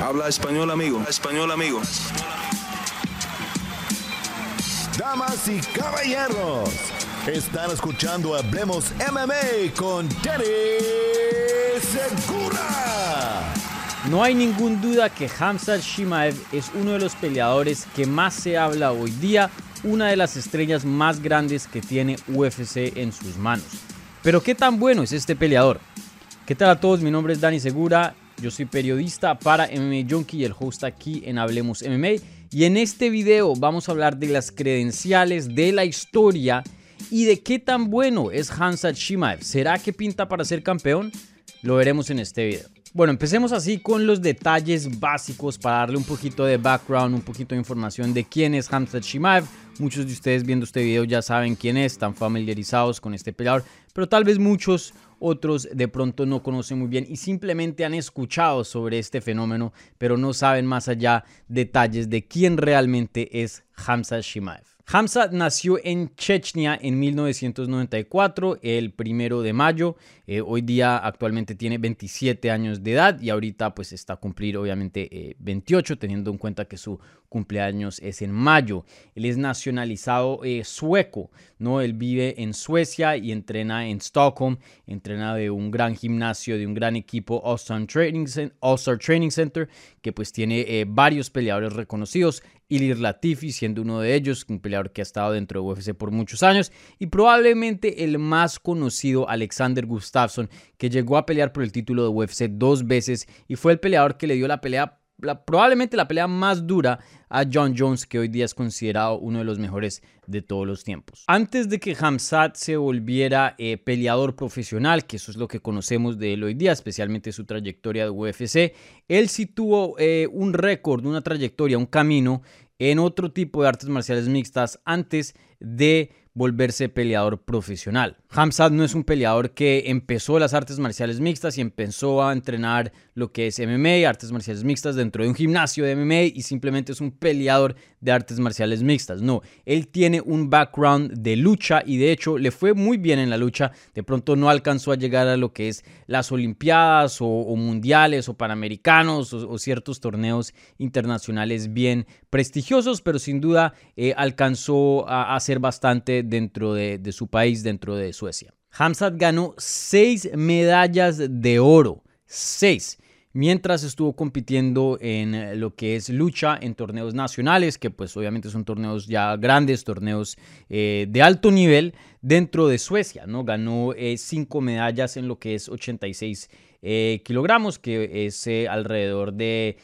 Habla español, amigo. Español, amigo. Damas y caballeros, están escuchando Hablemos MMA con Danny Segura. No hay ningún duda que Hamza Shimaev es uno de los peleadores que más se habla hoy día, una de las estrellas más grandes que tiene UFC en sus manos. Pero ¿qué tan bueno es este peleador? ¿Qué tal a todos? Mi nombre es Dani Segura, yo soy periodista para MMA Junkie y el host aquí en Hablemos MMA. Y en este video vamos a hablar de las credenciales, de la historia y de qué tan bueno es Hamza Shimaev. ¿Será que pinta para ser campeón? Lo veremos en este video. Bueno, empecemos así con los detalles básicos para darle un poquito de background, un poquito de información de quién es Hamza Shimaev. Muchos de ustedes viendo este video ya saben quién es, están familiarizados con este peleador, pero tal vez muchos otros de pronto no conocen muy bien y simplemente han escuchado sobre este fenómeno, pero no saben más allá detalles de quién realmente es Hamza Shimaev. Hamza nació en Chechnya en 1994, el primero de mayo. Eh, hoy día actualmente tiene 27 años de edad y ahorita pues está a cumplir obviamente 28, eh, teniendo en cuenta que su cumpleaños es en mayo. Él es nacionalizado eh, sueco, ¿no? Él vive en Suecia y entrena en Stockholm, entrena de un gran gimnasio, de un gran equipo, All Star Training, Training Center, que pues tiene varios peleadores reconocidos. Ilir Latifi siendo uno de ellos, un peleador que ha estado dentro de UFC por muchos años, y probablemente el más conocido Alexander Gustafsson, que llegó a pelear por el título de UFC dos veces y fue el peleador que le dio la pelea probablemente la pelea más dura a John Jones, que hoy día es considerado uno de los mejores de todos los tiempos. Antes de que Hamzat se volviera eh, peleador profesional, que eso es lo que conocemos de él hoy día, especialmente su trayectoria de UFC, él sí tuvo eh, un récord, una trayectoria, un camino en otro tipo de artes marciales mixtas antes de volverse peleador profesional. Hamzat no es un peleador que empezó las artes marciales mixtas y empezó a entrenar lo que es MMA, artes marciales mixtas dentro de un gimnasio de MMA y simplemente es un peleador de artes marciales mixtas. No, él tiene un background de lucha y de hecho le fue muy bien en la lucha. De pronto no alcanzó a llegar a lo que es las Olimpiadas o, mundiales o panamericanos o, ciertos torneos internacionales bien prestigiosos, pero sin duda eh, alcanzó a hacer bastante dentro de, su país, dentro de Suecia. Hamzat ganó seis medallas de oro. Seis mientras estuvo compitiendo en eh, lo que es lucha en torneos nacionales, que pues obviamente son torneos ya grandes, torneos eh, de alto nivel dentro de Suecia, ¿no? Ganó eh, cinco medallas en lo que es 86 kilogramos, que es alrededor de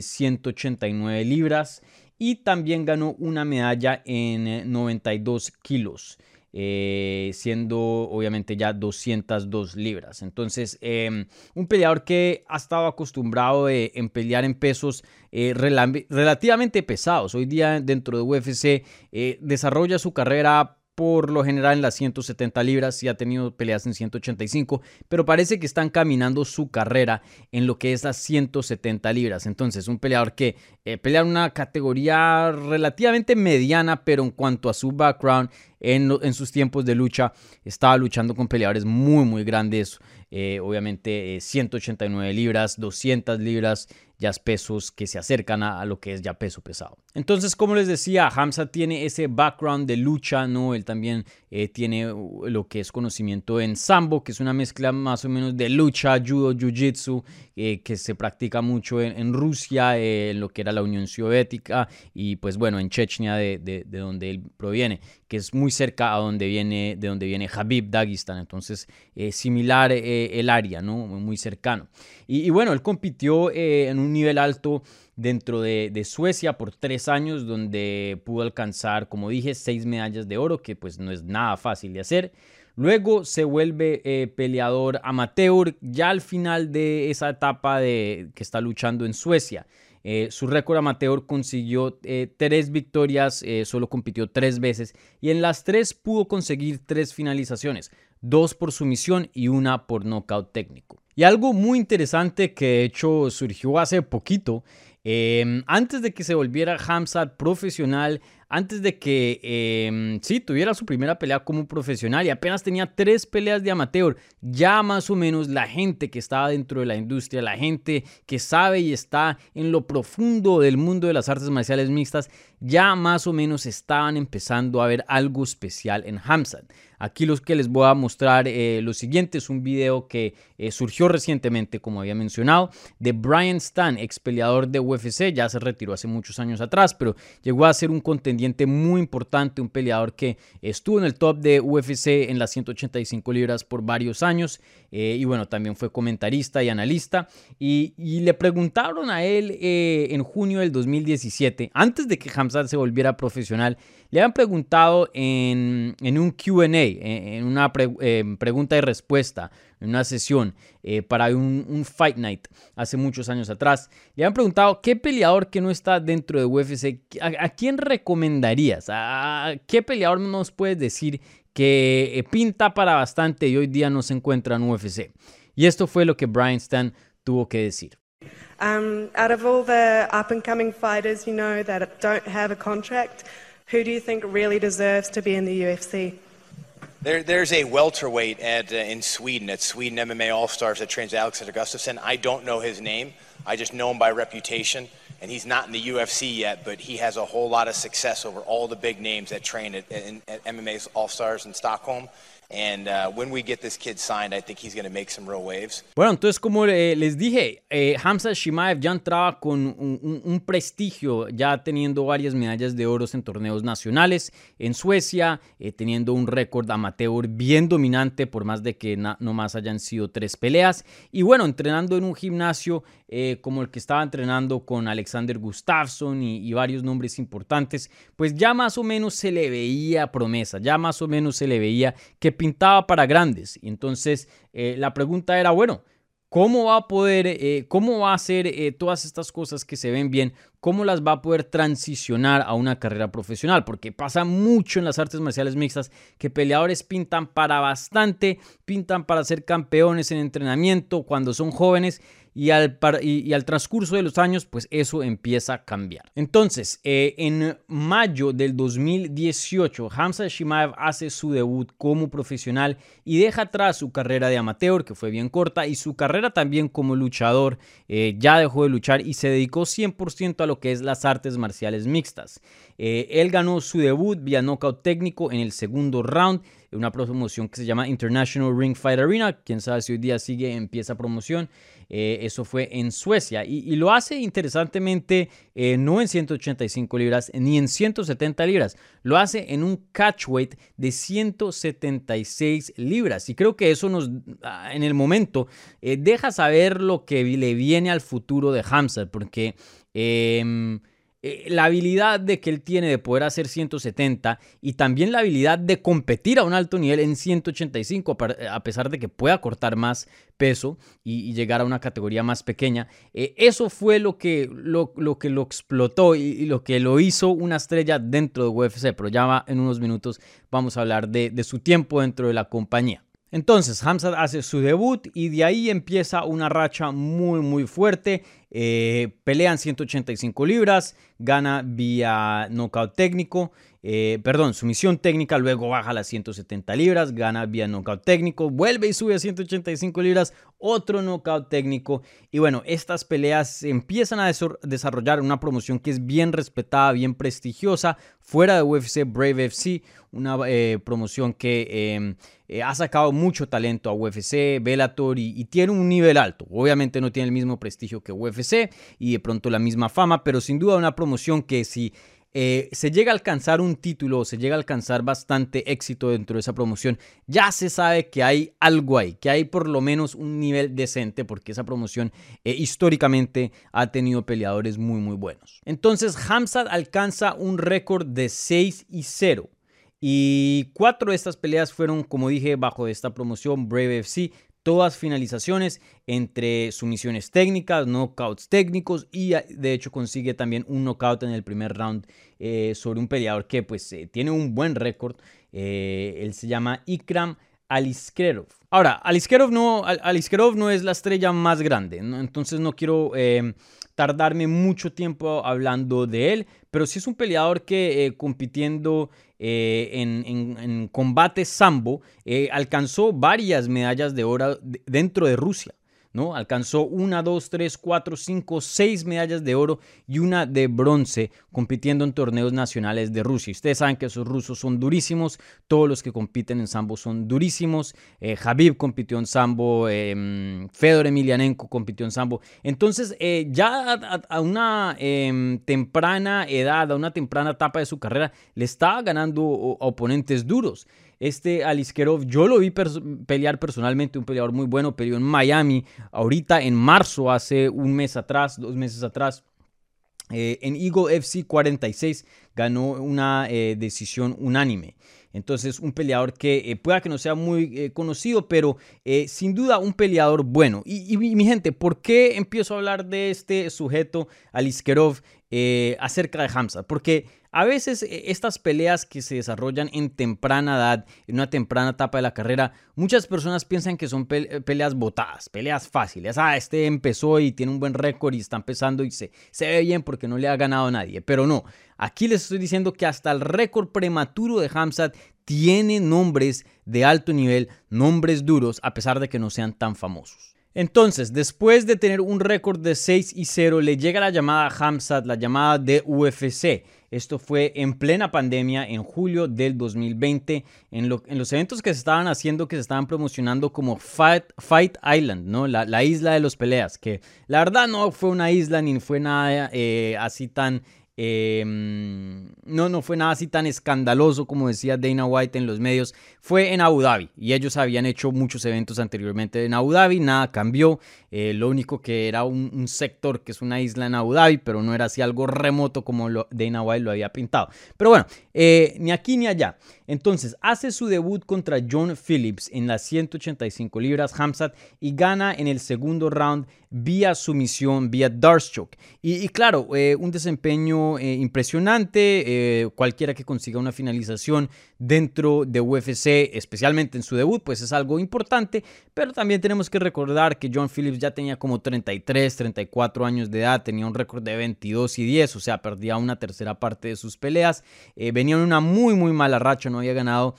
189 libras, y también ganó una medalla en 92 kilos. Eh, siendo obviamente ya 202 libras. Entonces, em, un peleador que ha estado acostumbrado en pelear en pesos eh, relativamente pesados. Hoy día dentro de UFC eh, desarrolla su carrera por lo general en las 170 libras y ha tenido peleas en 185, pero parece que están caminando su carrera en lo que es las 170 libras. Entonces, un peleador que eh, pelea en una categoría relativamente mediana, pero en cuanto a su background, en, sus tiempos de lucha, estaba luchando con peleadores muy, muy grandes. Eh, obviamente 189 eh, libras, 200 libras, ya pesos que se acercan a, lo que es ya peso pesado. Entonces, como les decía, Hamza tiene ese background de lucha, ¿no? Él también eh, tiene uh, lo que es conocimiento en sambo, que es una mezcla más o menos de lucha, judo, jiu-jitsu, que se practica mucho en, Rusia, en lo que era la Unión Soviética y pues bueno, en Chechnya de, de, donde él proviene, que es muy cerca a donde viene, de donde viene Habib Dagestan. Entonces, similar el área, ¿no? Muy cercano. Y, bueno, él compitió eh, en un nivel alto dentro de, Suecia por tres años, donde pudo alcanzar, como dije, seis medallas de oro, que pues no es nada fácil de hacer. Luego se vuelve eh, peleador amateur ya al final de esa etapa de, que está luchando en Suecia. Eh, su récord amateur consiguió tres victorias, solo compitió tres veces y en las tres pudo conseguir tres finalizaciones dos por sumisión y una por nocaut técnico. Y algo muy interesante que de hecho surgió hace poquito Em, antes de que se volviera Hamzat profesional, antes de que sí tuviera su primera pelea como profesional y apenas tenía tres peleas de amateur, ya más o menos la gente que estaba dentro de la industria, la gente que sabe y está en lo profundo del mundo de las artes marciales mixtas, ya más o menos estaban empezando a ver algo especial en Hamzat. Aquí los que les voy a mostrar eh, lo siguiente es un video que eh, surgió recientemente, como había mencionado, de Brian Stan, ex peleador de UFC, ya se retiró hace muchos años atrás, pero llegó a ser un contendiente muy importante, un peleador que estuvo en el top de UFC en las 185 libras por varios años eh, y bueno, también fue comentarista y analista y, le preguntaron a él en junio del 2017, antes de que Hamzat se volviera profesional, le habían preguntado en, un QA, en una eh, pregunta y respuesta, en una sesión eh, para un, Fight Night hace muchos años atrás, le habían preguntado qué peleador que no está dentro de UFC, ¿a, quién recomendarías? ¿A qué peleador nos puedes decir que eh, pinta para bastante y hoy día no se encuentra en UFC? Y esto fue lo que Brian Stan tuvo que decir. Um, out of all the up and coming fighters, you know, that don't have a contract, Who do you think really deserves to be in the UFC? There, there's a welterweight at, uh, in Sweden, at Sweden MMA All Stars, that trains Alexander Gustafsson. I don't know his name. I just know him by reputation. And he's not in the UFC yet, but he has a whole lot of success over all the big names that train at, at, at MMA All Stars in Stockholm. Bueno, entonces como eh, les dije, eh, Hamza Shimaev ya entraba con un, prestigio, ya teniendo varias medallas de oro en torneos nacionales en Suecia, eh, teniendo un récord amateur bien dominante por más de que no más hayan sido tres peleas. Y bueno, entrenando en un gimnasio eh, como el que estaba entrenando con Alexander Gustafsson y, varios nombres importantes, pues ya más o menos se le veía promesa, ya más o menos se le veía que pintaba para grandes. Y entonces eh, la pregunta era, bueno, ¿Cómo va a poder, eh, cómo va a hacer todas estas cosas que se ven bien, cómo las va a poder transicionar a una carrera profesional? Porque pasa mucho en las artes marciales mixtas que peleadores pintan para bastante, pintan para ser campeones en entrenamiento cuando son jóvenes y al, transcurso de los años, pues eso empieza a cambiar. Entonces, eh, en mayo del 2018, Hamza Shimaev hace su debut como profesional y deja atrás su carrera de amateur, que fue bien corta, y su carrera también como luchador. Eh, ya dejó de luchar y se dedicó 100% a lo que es las artes marciales mixtas. Eh, él ganó su debut vía knockout técnico en el segundo round una promoción que se llama International Ring Fight Arena. Quién sabe si hoy día sigue, empieza promoción. Eh, eso fue en Suecia. Y, lo hace interesantemente eh, no en 185 libras ni en 170 libras. Lo hace en un catchweight de 176 libras. Y creo que eso nos, ah, en el momento, eh, deja saber lo que le viene al futuro de Hamza. Porque... Eh, la habilidad de que él tiene de poder hacer 170 y también la habilidad de competir a un alto nivel en 185 a pesar de que pueda cortar más peso y, llegar a una categoría más pequeña. Eh, eso fue lo que lo, que lo explotó y, lo que lo hizo una estrella dentro de UFC, pero ya en unos minutos vamos a hablar de su tiempo dentro de la compañía. Entonces, Hamzat hace su debut y de ahí empieza una racha muy, muy fuerte. Eh, pelean 185 libras, gana vía knockout técnico, eh, perdón, sumisión técnica, luego baja a las 170 libras, gana vía knockout técnico, vuelve y sube a 185 libras, otro knockout técnico. Y bueno, estas peleas empiezan a desarrollar una promoción que es bien respetada, bien prestigiosa, fuera de UFC, Brave FC, una eh, promoción que em, eh, ha sacado mucho talento a UFC, Bellator y, tiene un nivel alto. Obviamente no tiene el mismo prestigio que UFC y de pronto la misma fama, pero sin duda una promoción que si eh, se llega a alcanzar un título, se llega a alcanzar bastante éxito dentro de esa promoción, ya se sabe que hay algo ahí, que hay por lo menos un nivel decente, porque esa promoción históricamente ha tenido peleadores muy muy buenos. Entonces Hamzat alcanza un récord de 6 y 0 y cuatro de estas peleas fueron, como dije, bajo esta promoción Brave FC. Todas finalizaciones entre sumisiones técnicas, knockouts técnicos y ah, de hecho consigue también un knockout en el primer round eh, sobre un peleador que pues eh, tiene un buen récord. Eh, él se llama Ikram Aliskerov. Ahora, Aliskerov no, Aliskerov no es la estrella más grande, entonces no quiero eh, tardarme mucho tiempo hablando de él, pero sí es un peleador que eh, compitiendo eh, en, combate sambo alcanzó varias medallas de oro dentro de Rusia. ¿No? Alcanzó una, dos, tres, cuatro, cinco, seis medallas de oro y una de bronce compitiendo en torneos nacionales de Rusia. Ustedes saben que esos rusos son durísimos, todos los que compiten en sambo son durísimos. Eh, Javib compitió en sambo, em, Fedor Emelianenko compitió en sambo. Entonces, eh, ya a, una em, temprana edad, a una temprana etapa de su carrera, le estaba ganando oponentes duros. Este Aliskerov, yo lo vi pelear personalmente, un peleador muy bueno, peleó en Miami, ahorita en marzo, hace un mes atrás, dos meses atrás. Eh, en Eagle FC 46 ganó una eh, decisión unánime. Entonces, un peleador que eh, pueda que no sea muy conocido, pero sin duda un peleador bueno. Y, y, mi gente, ¿por qué empiezo a hablar de este sujeto, Aliskerov, acerca de Hamza? Porque a veces e, estas peleas que se desarrollan en temprana edad, en una temprana etapa de la carrera, muchas personas piensan que son eh, peleas botadas, peleas fáciles. Ah, este empezó y tiene un buen récord y está empezando y se, se ve bien porque no le ha ganado a nadie. Pero no, aquí les estoy diciendo que hasta el récord prematuro de Hamzat tiene nombres de alto nivel, nombres duros, a pesar de que no sean tan famosos. Entonces, después de tener un récord de 6 y 0, le llega la llamada a la llamada de UFC. Esto fue en plena pandemia, en julio del 2020, en, los eventos que se estaban haciendo, que se estaban promocionando como Fight, Fight Island, ¿no? La, isla de los peleas, que la verdad no fue una isla ni fue nada eh, así tan Em, no, no fue nada así tan escandaloso como decía Dana White en los medios. Fue en Abu Dhabi y ellos habían hecho muchos eventos anteriormente en Abu Dhabi. Nada cambió. Eh, lo único que era un, sector que es una isla en Abu Dhabi, pero no era así algo remoto como lo, Dana White lo había pintado. Pero bueno, eh, ni aquí ni allá. Entonces hace su debut contra John Phillips en las 185 libras Hamzat y gana en el segundo round vía sumisión, vía Darkshock. Y, y claro, eh, un desempeño eh, impresionante, eh, cualquiera que consiga una finalización dentro de UFC, especialmente en su debut, pues es algo importante, pero también tenemos que recordar que John Phillips ya tenía como 33, 34 años de edad, tenía un récord de 22 y 10, o sea, perdía una tercera parte de sus peleas, venía en una muy, muy mala racha, no había ganado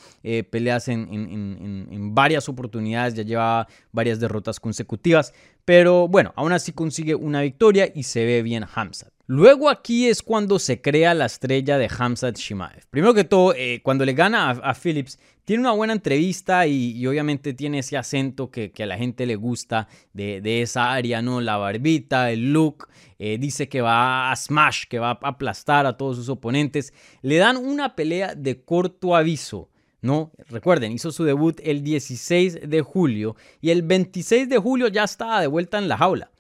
peleas en, en varias oportunidades, ya llevaba varias derrotas consecutivas, pero bueno, aún así consigue una victoria y se ve bien Hamzat. Luego aquí es cuando se crea la estrella de Hamzat Shimaev. Primero que todo, eh, cuando le gana a, Phillips, tiene una buena entrevista y, obviamente tiene ese acento que, a la gente le gusta de, esa área, ¿no? La barbita, el look. Eh, dice que va a smash, que va a aplastar a todos sus oponentes. Le dan una pelea de corto aviso no, recuerden, hizo su debut el 16 de julio y el 26 de julio ya estaba de vuelta en la jaula.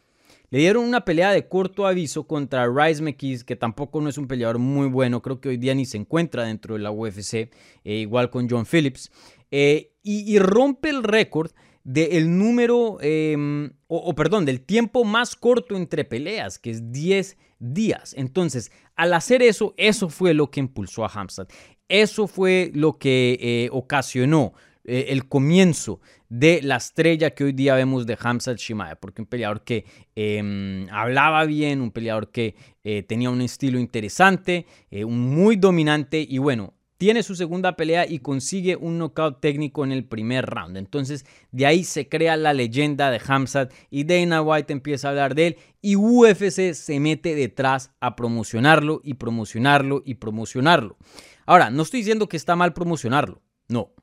Le dieron una pelea de corto aviso contra Rice McKees, que tampoco no es un peleador muy bueno, creo que hoy día ni se encuentra dentro de la UFC, eh, igual con John Phillips, eh, y, rompe el récord del número, em, o, perdón, del tiempo más corto entre peleas, que es 10 días. Entonces, al hacer eso, eso fue lo que impulsó a Hamstad. Eso fue lo que eh, ocasionó el comienzo de la estrella que hoy día vemos de Hamza Shimaev, porque un peleador que em, hablaba bien, un peleador que eh, tenía un estilo interesante, muy dominante y bueno, tiene su segunda pelea y consigue un knockout técnico en el primer round. Entonces, de ahí se crea la leyenda de Hamzat y Dana White empieza a hablar de él y UFC se mete detrás a promocionarlo y promocionarlo y promocionarlo. Ahora, no estoy diciendo que está mal promocionarlo, no.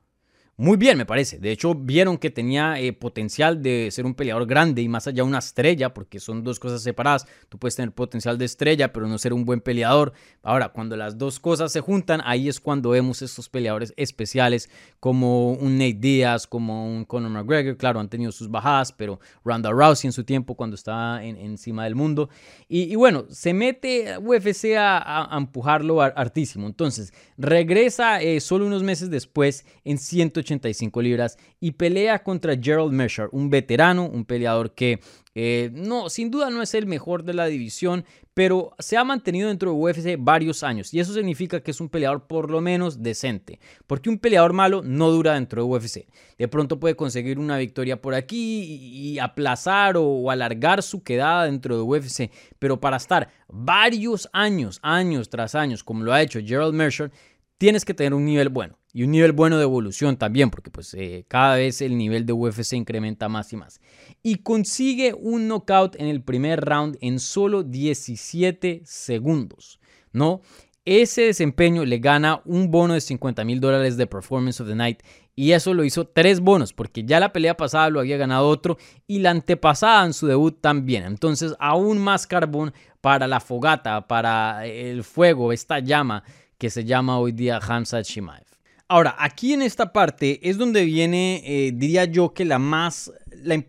Muy bien, me parece. De hecho, vieron que tenía eh, potencial de ser un peleador grande y más allá una estrella, porque son dos cosas separadas. Tú puedes tener potencial de estrella, pero no ser un buen peleador. Ahora, cuando las dos cosas se juntan, ahí es cuando vemos estos peleadores especiales como un Nate Diaz, como un Conor McGregor. Claro, han tenido sus bajadas, pero Ronda Rousey en su tiempo cuando estaba encima del mundo. Y, bueno, se mete UFC a, empujarlo hartísimo. Entonces, regresa eh, solo unos meses después en 180 185 libras y pelea contra Gerald Mesher, un veterano, un peleador que eh, no, sin duda no es el mejor de la división, pero se ha mantenido dentro de UFC varios años y eso significa que es un peleador por lo menos decente, porque un peleador malo no dura dentro de UFC. De pronto puede conseguir una victoria por aquí y aplazar o alargar su quedada dentro de UFC, pero para estar varios años, años tras años, como lo ha hecho Gerald Mercer, tienes que tener un nivel bueno y un nivel bueno de evolución también, porque pues eh, cada vez el nivel de UFC incrementa más y más. Y consigue un knockout en el primer round en solo 17 segundos, ¿no? Ese desempeño le gana un bono de 50 mil dólares de Performance of the Night y eso lo hizo tres bonos porque ya la pelea pasada lo había ganado otro y la antepasada en su debut también. Entonces aún más carbón para la fogata, para el fuego, esta llama que se llama hoy día Hamza Shimaev. Ahora, aquí en esta parte es donde viene, eh, diría yo, que la, más,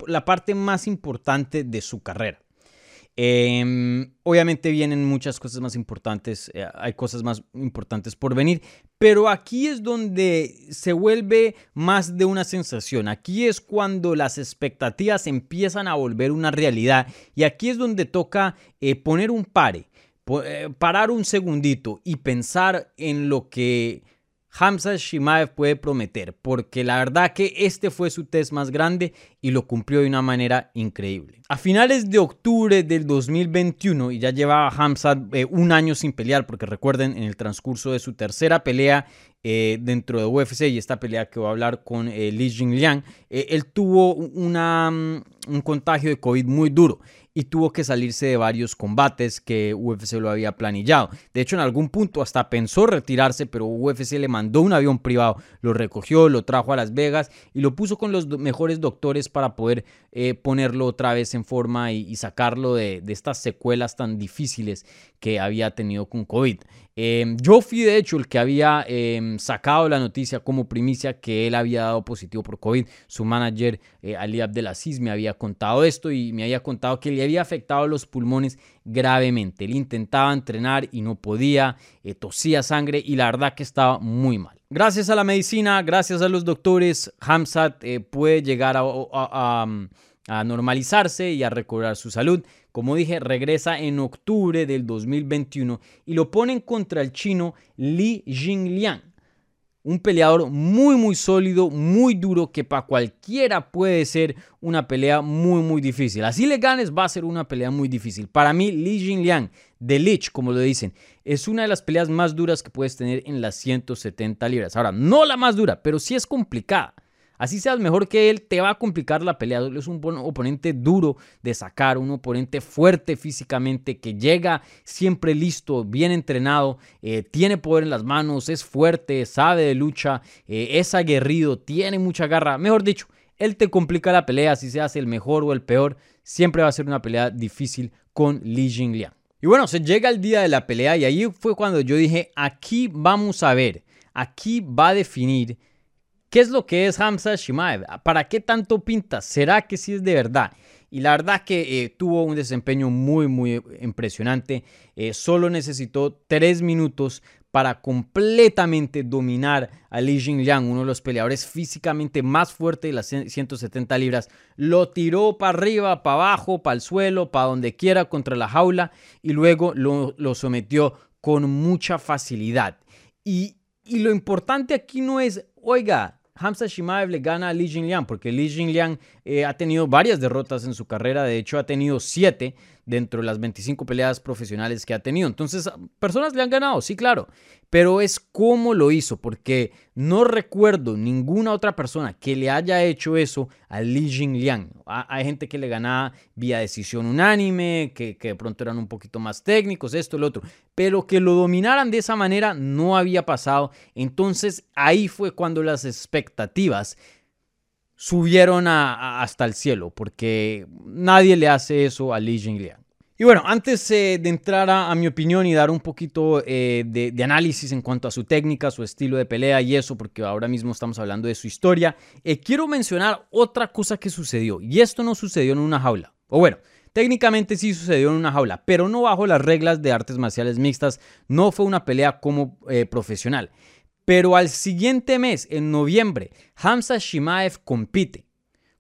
la, parte más importante de su carrera. Em, obviamente vienen muchas cosas más importantes, eh, hay cosas más importantes por venir, pero aquí es donde se vuelve más de una sensación. Aquí es cuando las expectativas empiezan a volver una realidad y aquí es donde toca eh, poner un pare parar un segundito y pensar en lo que Hamza Shimaev puede prometer, porque la verdad que este fue su test más grande y lo cumplió de una manera increíble. A finales de octubre del 2021, y ya llevaba Hamza eh, un año sin pelear, porque recuerden, en el transcurso de su tercera pelea eh, dentro de UFC y esta pelea que va a hablar con Li Jingliang, él tuvo una, mm, un contagio de COVID muy duro y tuvo que salirse de varios combates que UFC lo había planillado. De hecho, en algún punto hasta pensó retirarse, pero UFC le mandó un avión privado, lo recogió, lo trajo a Las Vegas y lo puso con los mejores doctores para poder eh, ponerlo otra vez en forma y, sacarlo de, estas secuelas tan difíciles que había tenido con COVID. Em, yo fui de hecho el que había em, sacado la noticia como primicia que él había dado positivo por COVID. Su manager eh, Ali Abdelaziz me había contado esto y me había contado que le había afectado los pulmones gravemente. Él intentaba entrenar y no podía, eh, tosía sangre y la verdad que estaba muy mal. Gracias a la medicina, gracias a los doctores, Hamzat eh, puede llegar a, a normalizarse y a recobrar su salud. Como dije, regresa en octubre del 2021 y lo ponen contra el chino Li Jingliang. Un peleador muy muy sólido, muy duro, que para cualquiera puede ser una pelea muy muy difícil. Así le ganes, va a ser una pelea muy difícil. Para mí, Li Jingliang, de Lich, como lo dicen, es una de las peleas más duras que puedes tener en las 170 libras. Ahora, no la más dura, pero sí es complicada. Así seas mejor que él, te va a complicar la pelea. Es un oponente duro de sacar, un oponente fuerte físicamente, que llega siempre listo, bien entrenado, eh, tiene poder en las manos, es fuerte, sabe de lucha, eh, es aguerrido, tiene mucha garra. Mejor dicho, él te complica la pelea, si seas el mejor o el peor, siempre va a ser una pelea difícil con Li Jingliang. Y bueno, se llega el día de la pelea y ahí fue cuando yo dije, aquí vamos a ver, aquí va a definir ¿Qué es lo que es Hamza Shimaev? ¿Para qué tanto pinta? ¿Será que sí es de verdad? Y la verdad que eh, tuvo un desempeño muy, muy impresionante. Eh, solo necesitó tres minutos para completamente dominar a Li Jingliang, uno de los peleadores físicamente más fuertes de las 170 libras. Lo tiró para arriba, para abajo, para el suelo, para donde quiera contra la jaula y luego lo, sometió con mucha facilidad. Y, y lo importante aquí no es, oiga, Hamza Shimaev le gana a Li Jingliang, porque Li Jingliang eh, ha tenido varias derrotas en su carrera, de hecho ha tenido siete dentro de las 25 peleas profesionales que ha tenido. Entonces, personas le han ganado, sí, claro, pero es cómo lo hizo, porque no recuerdo ninguna otra persona que le haya hecho eso a Li Jingliang. Hay gente que le ganaba vía decisión unánime, que, de pronto eran un poquito más técnicos, esto, lo otro, pero que lo dominaran de esa manera no había pasado. Entonces, ahí fue cuando las expectativas subieron hasta el cielo, porque nadie le hace eso a Li Jingliang. Y bueno, antes eh, de entrar a, mi opinión y dar un poquito eh, de, análisis en cuanto a su técnica, su estilo de pelea y eso, porque ahora mismo estamos hablando de su historia, eh, quiero mencionar otra cosa que sucedió. Y esto no sucedió en una jaula. O bueno, técnicamente sí sucedió en una jaula, pero no bajo las reglas de artes marciales mixtas. No fue una pelea como profesional. Pero al siguiente mes, en noviembre, Hamza Shimaev compite.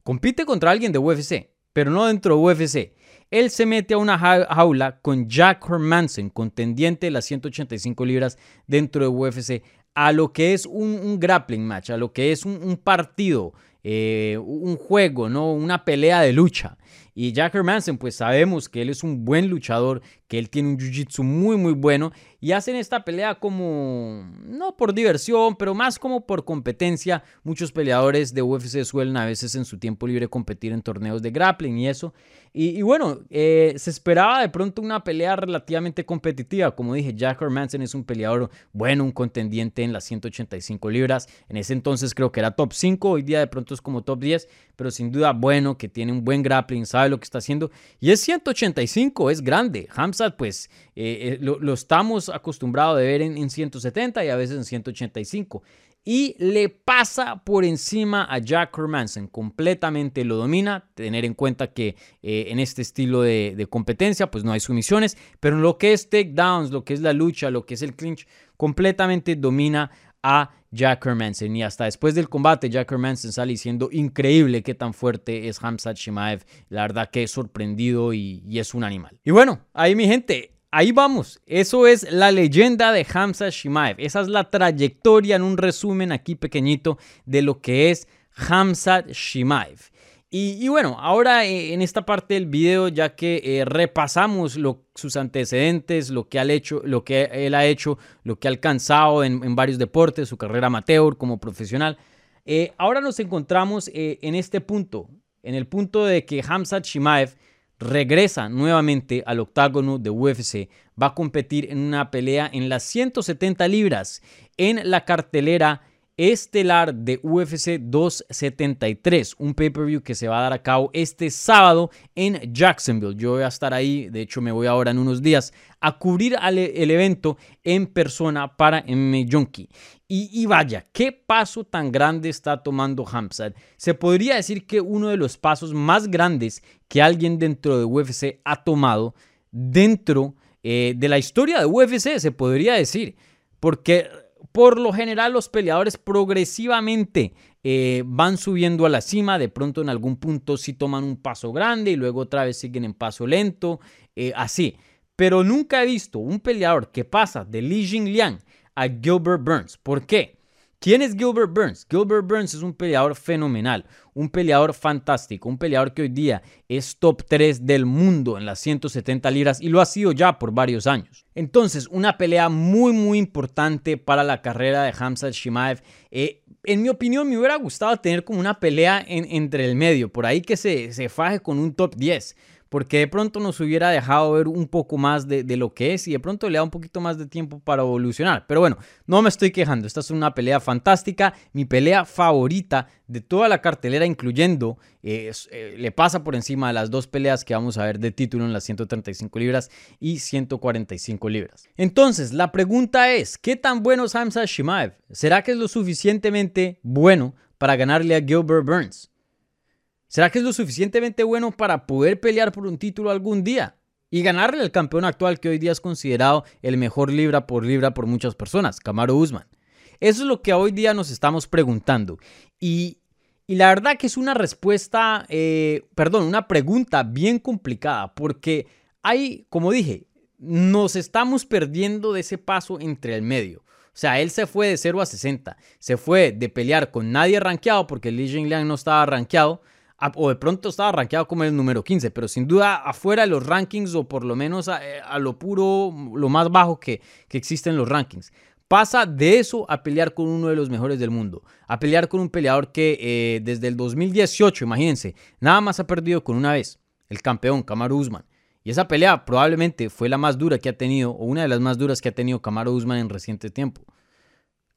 Compite contra alguien de UFC, pero no dentro de UFC. Él se mete a una jaula con Jack Hermanson, contendiente de las 185 libras dentro de UFC, a lo que es un, grappling match, a lo que es un, partido, eh, un juego, ¿no? una pelea de lucha. Y Jack Hermanson, pues sabemos que él es un buen luchador, que él tiene un jiu-jitsu muy, muy bueno. Y hacen esta pelea como, no por diversión, pero más como por competencia. Muchos peleadores de UFC suelen a veces en su tiempo libre competir en torneos de grappling y eso. Y, bueno, eh, se esperaba de pronto una pelea relativamente competitiva. Como dije, Jack Hermanson es un peleador bueno, un contendiente en las 185 libras. En ese entonces creo que era top 5, hoy día de pronto es como top 10, pero sin duda bueno, que tiene un buen grappling, sabe lo que está haciendo. Y es 185, es grande. Hamzat, pues eh, eh, lo, estamos acostumbrados de ver en, en 170 y a veces en 185 y le pasa por encima a Jack Hermanson. Completamente lo domina. Tener en cuenta que eh, en este estilo de, competencia, pues no hay sumisiones, pero lo que es takedowns, lo que es la lucha, lo que es el clinch, completamente domina a Jack Hermanson. Y hasta después del combate, Jack Hermanson sale diciendo increíble qué tan fuerte es Hamzat Shimaev. La verdad que es sorprendido y, es un animal. Y bueno, ahí mi gente, Ahí vamos, eso es la leyenda de Hamza Shimaev, esa es la trayectoria en un resumen aquí pequeñito de lo que es Hamza Shimaev. Y, bueno, ahora eh, en esta parte del video, ya que eh, repasamos sus antecedentes, lo que, ha hecho, lo que él ha hecho, lo que ha alcanzado en, varios deportes, su carrera amateur como profesional, eh, ahora nos encontramos en este punto, en el punto de que Hamza Shimaev regresa nuevamente al octágono de UFC. Va a competir en una pelea en las 170 libras en la cartelera estelar de UFC 273, un pay-per-view que se va a dar a cabo este sábado en Jacksonville. Yo voy a estar ahí, de hecho me voy ahora en unos días a cubrir el evento en persona para MMA Junkie. Y, vaya, qué paso tan grande está tomando Hamzat. Se podría decir que uno de los pasos más grandes que alguien dentro de UFC ha tomado dentro eh, de la historia de UFC, se podría decir. Porque por lo general los peleadores progresivamente eh, van subiendo a la cima, de pronto en algún punto sí toman un paso grande y luego otra vez siguen en paso lento, eh, así. Pero nunca he visto un peleador que pasa de Li Jingliang a Gilbert Burns. ¿Por qué? ¿Quién es Gilbert Burns? Gilbert Burns es un peleador fenomenal, un peleador fantástico, un peleador que hoy día es top 3 del mundo en las 170 libras y lo ha sido ya por varios años. Entonces, una pelea muy, muy importante para la carrera de Hamza Shimaev. Eh, en mi opinión, me hubiera gustado tener como una pelea entre el medio, por ahí que se, se faje con un top 10 porque de pronto nos hubiera dejado ver un poco más de, lo que es y de pronto le da un poquito más de tiempo para evolucionar. Pero bueno, no me estoy quejando, esta es una pelea fantástica, mi pelea favorita de toda la cartelera, incluyendo, eh, le pasa por encima de las dos peleas que vamos a ver de título en las 135 libras y 145 libras. Entonces, la pregunta es, ¿qué tan bueno es Hamza Shimaev? ¿Será que es lo suficientemente bueno para ganarle a Gilbert Burns? ¿Será que es lo suficientemente bueno para poder pelear por un título algún día? Y ganarle al campeón actual que hoy día es considerado el mejor libra por libra por muchas personas, Camaro Usman. Eso es lo que hoy día nos estamos preguntando. Y, la verdad que es una respuesta, eh, perdón, una pregunta bien complicada, porque hay, como dije, nos estamos perdiendo de ese paso entre el medio. O sea, él se fue de 0 a 60. Se fue de pelear con nadie rankeado, porque Li Jingliang no estaba rankeado, o de pronto estaba rankeado como el número 15, pero sin duda afuera de los rankings o por lo menos a, eh, lo puro, lo más bajo que, que existe en los rankings. Pasa de eso a pelear con uno de los mejores del mundo, a pelear con un peleador que eh, desde el 2018, imagínense, nada más ha perdido con una vez, el campeón Kamaru Usman. Y esa pelea probablemente fue la más dura que ha tenido, o una de las más duras que ha tenido Kamaru Usman en reciente tiempo.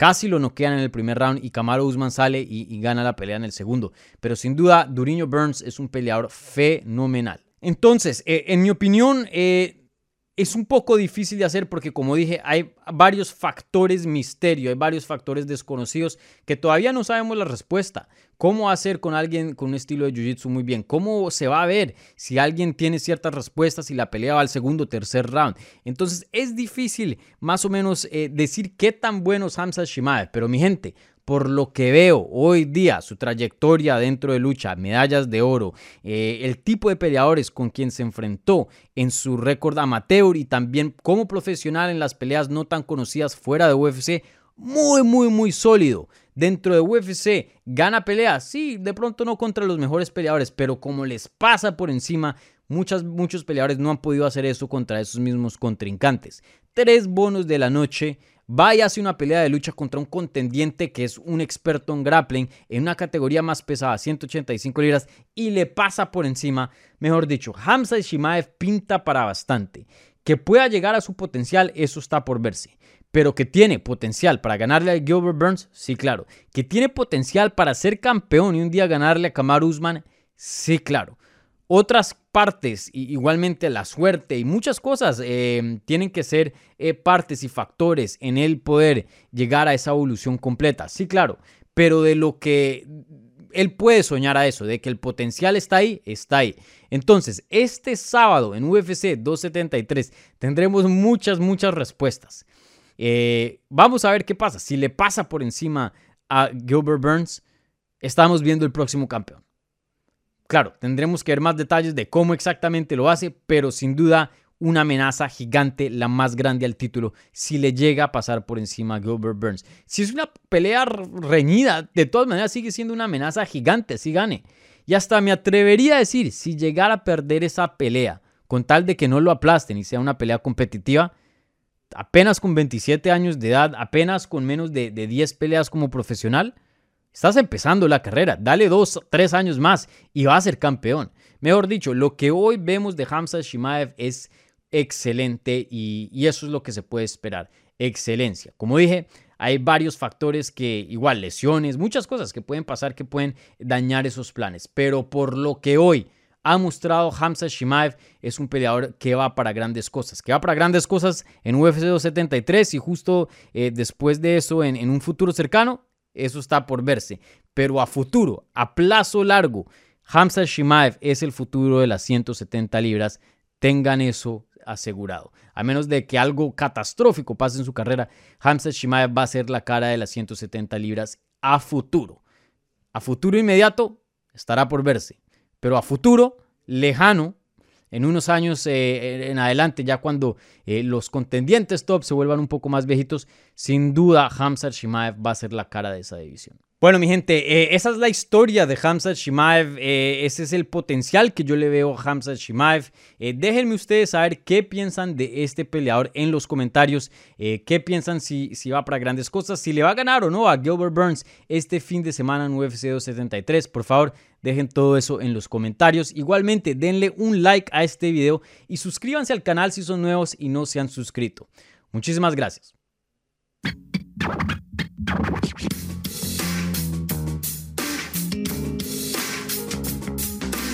Casi lo noquean en el primer round y Kamaru Usman sale y, gana la pelea en el segundo. Pero sin duda, Duriño Burns es un peleador fenomenal. Entonces, eh, en mi opinión, eh, es un poco difícil de hacer porque, como dije, hay varios factores misterio, hay varios factores desconocidos que todavía no sabemos la respuesta. Cómo hacer con alguien con un estilo de jiu-jitsu muy bien, cómo se va a ver si alguien tiene ciertas respuestas y la pelea va al segundo o tercer round. Entonces es difícil más o menos eh, decir qué tan bueno es Hamza Shimaev, pero mi gente, por lo que veo hoy día, su trayectoria dentro de lucha, medallas de oro, eh, el tipo de peleadores con quien se enfrentó en su récord amateur y también como profesional en las peleas no tan conocidas fuera de UFC, muy, muy, muy sólido. Dentro de UFC, gana peleas, sí, de pronto no contra los mejores peleadores, pero como les pasa por encima, muchas, muchos peleadores no han podido hacer eso contra esos mismos contrincantes. Tres bonos de la noche. Vaya hace una pelea de lucha contra un contendiente que es un experto en grappling en una categoría más pesada, 185 libras, y le pasa por encima. Mejor dicho, Hamza Shimaev pinta para bastante. Que pueda llegar a su potencial, eso está por verse pero que tiene potencial para ganarle a Gilbert Burns, sí, claro. Que tiene potencial para ser campeón y un día ganarle a Kamar Usman, sí, claro. Otras partes, igualmente la suerte y muchas cosas eh, tienen que ser eh, partes y factores en el poder llegar a esa evolución completa, sí, claro. Pero de lo que él puede soñar a eso, de que el potencial está ahí, está ahí. Entonces, este sábado en UFC 273 tendremos muchas, muchas respuestas. Eh, vamos a ver qué pasa. Si le pasa por encima a Gilbert Burns, estamos viendo el próximo campeón. Claro, tendremos que ver más detalles de cómo exactamente lo hace, pero sin duda una amenaza gigante, la más grande al título, si le llega a pasar por encima a Gilbert Burns. Si es una pelea reñida, de todas maneras sigue siendo una amenaza gigante, si gane. Y hasta me atrevería a decir, si llegara a perder esa pelea, con tal de que no lo aplasten y sea una pelea competitiva, apenas con 27 años de edad, apenas con menos de, 10 peleas como profesional, estás empezando la carrera. Dale dos, tres años más y va a ser campeón. Mejor dicho, lo que hoy vemos de Hamza Shimaev es excelente y eso es lo que se puede esperar. Excelencia. Como dije, hay varios factores que, igual, lesiones, muchas cosas que pueden pasar que pueden dañar esos planes. Pero por lo que hoy ha mostrado Hamza Shimaev es un peleador que va para grandes cosas, que va para grandes cosas en UFC 273 y justo eh, después de eso en, un futuro cercano, eso está por verse. Pero a futuro, a plazo largo, Hamza Shimaev es el futuro de las 170 libras. Tengan eso asegurado. A menos de que algo catastrófico pase en su carrera, Hamza Shimaev va a ser la cara de las 170 libras a futuro. A futuro inmediato estará por verse pero a futuro, lejano, en unos años eh, en adelante, ya cuando eh, los contendientes top se vuelvan un poco más viejitos, sin duda Hamza Shimaev va a ser la cara de esa división. Bueno, mi gente, eh, esa es la historia de Hamza Shimaev. Eh, ese es el potencial que yo le veo a Hamza Shimaev. Eh, déjenme ustedes saber qué piensan de este peleador en los comentarios. qué piensan si, si va para grandes cosas, si le va a ganar o no a Gilbert Burns este fin de semana en UFC 273. Por favor, dejen todo eso en los comentarios. Igualmente, denle un like a este video y suscríbanse al canal si son nuevos y no se han suscrito. Muchísimas gracias.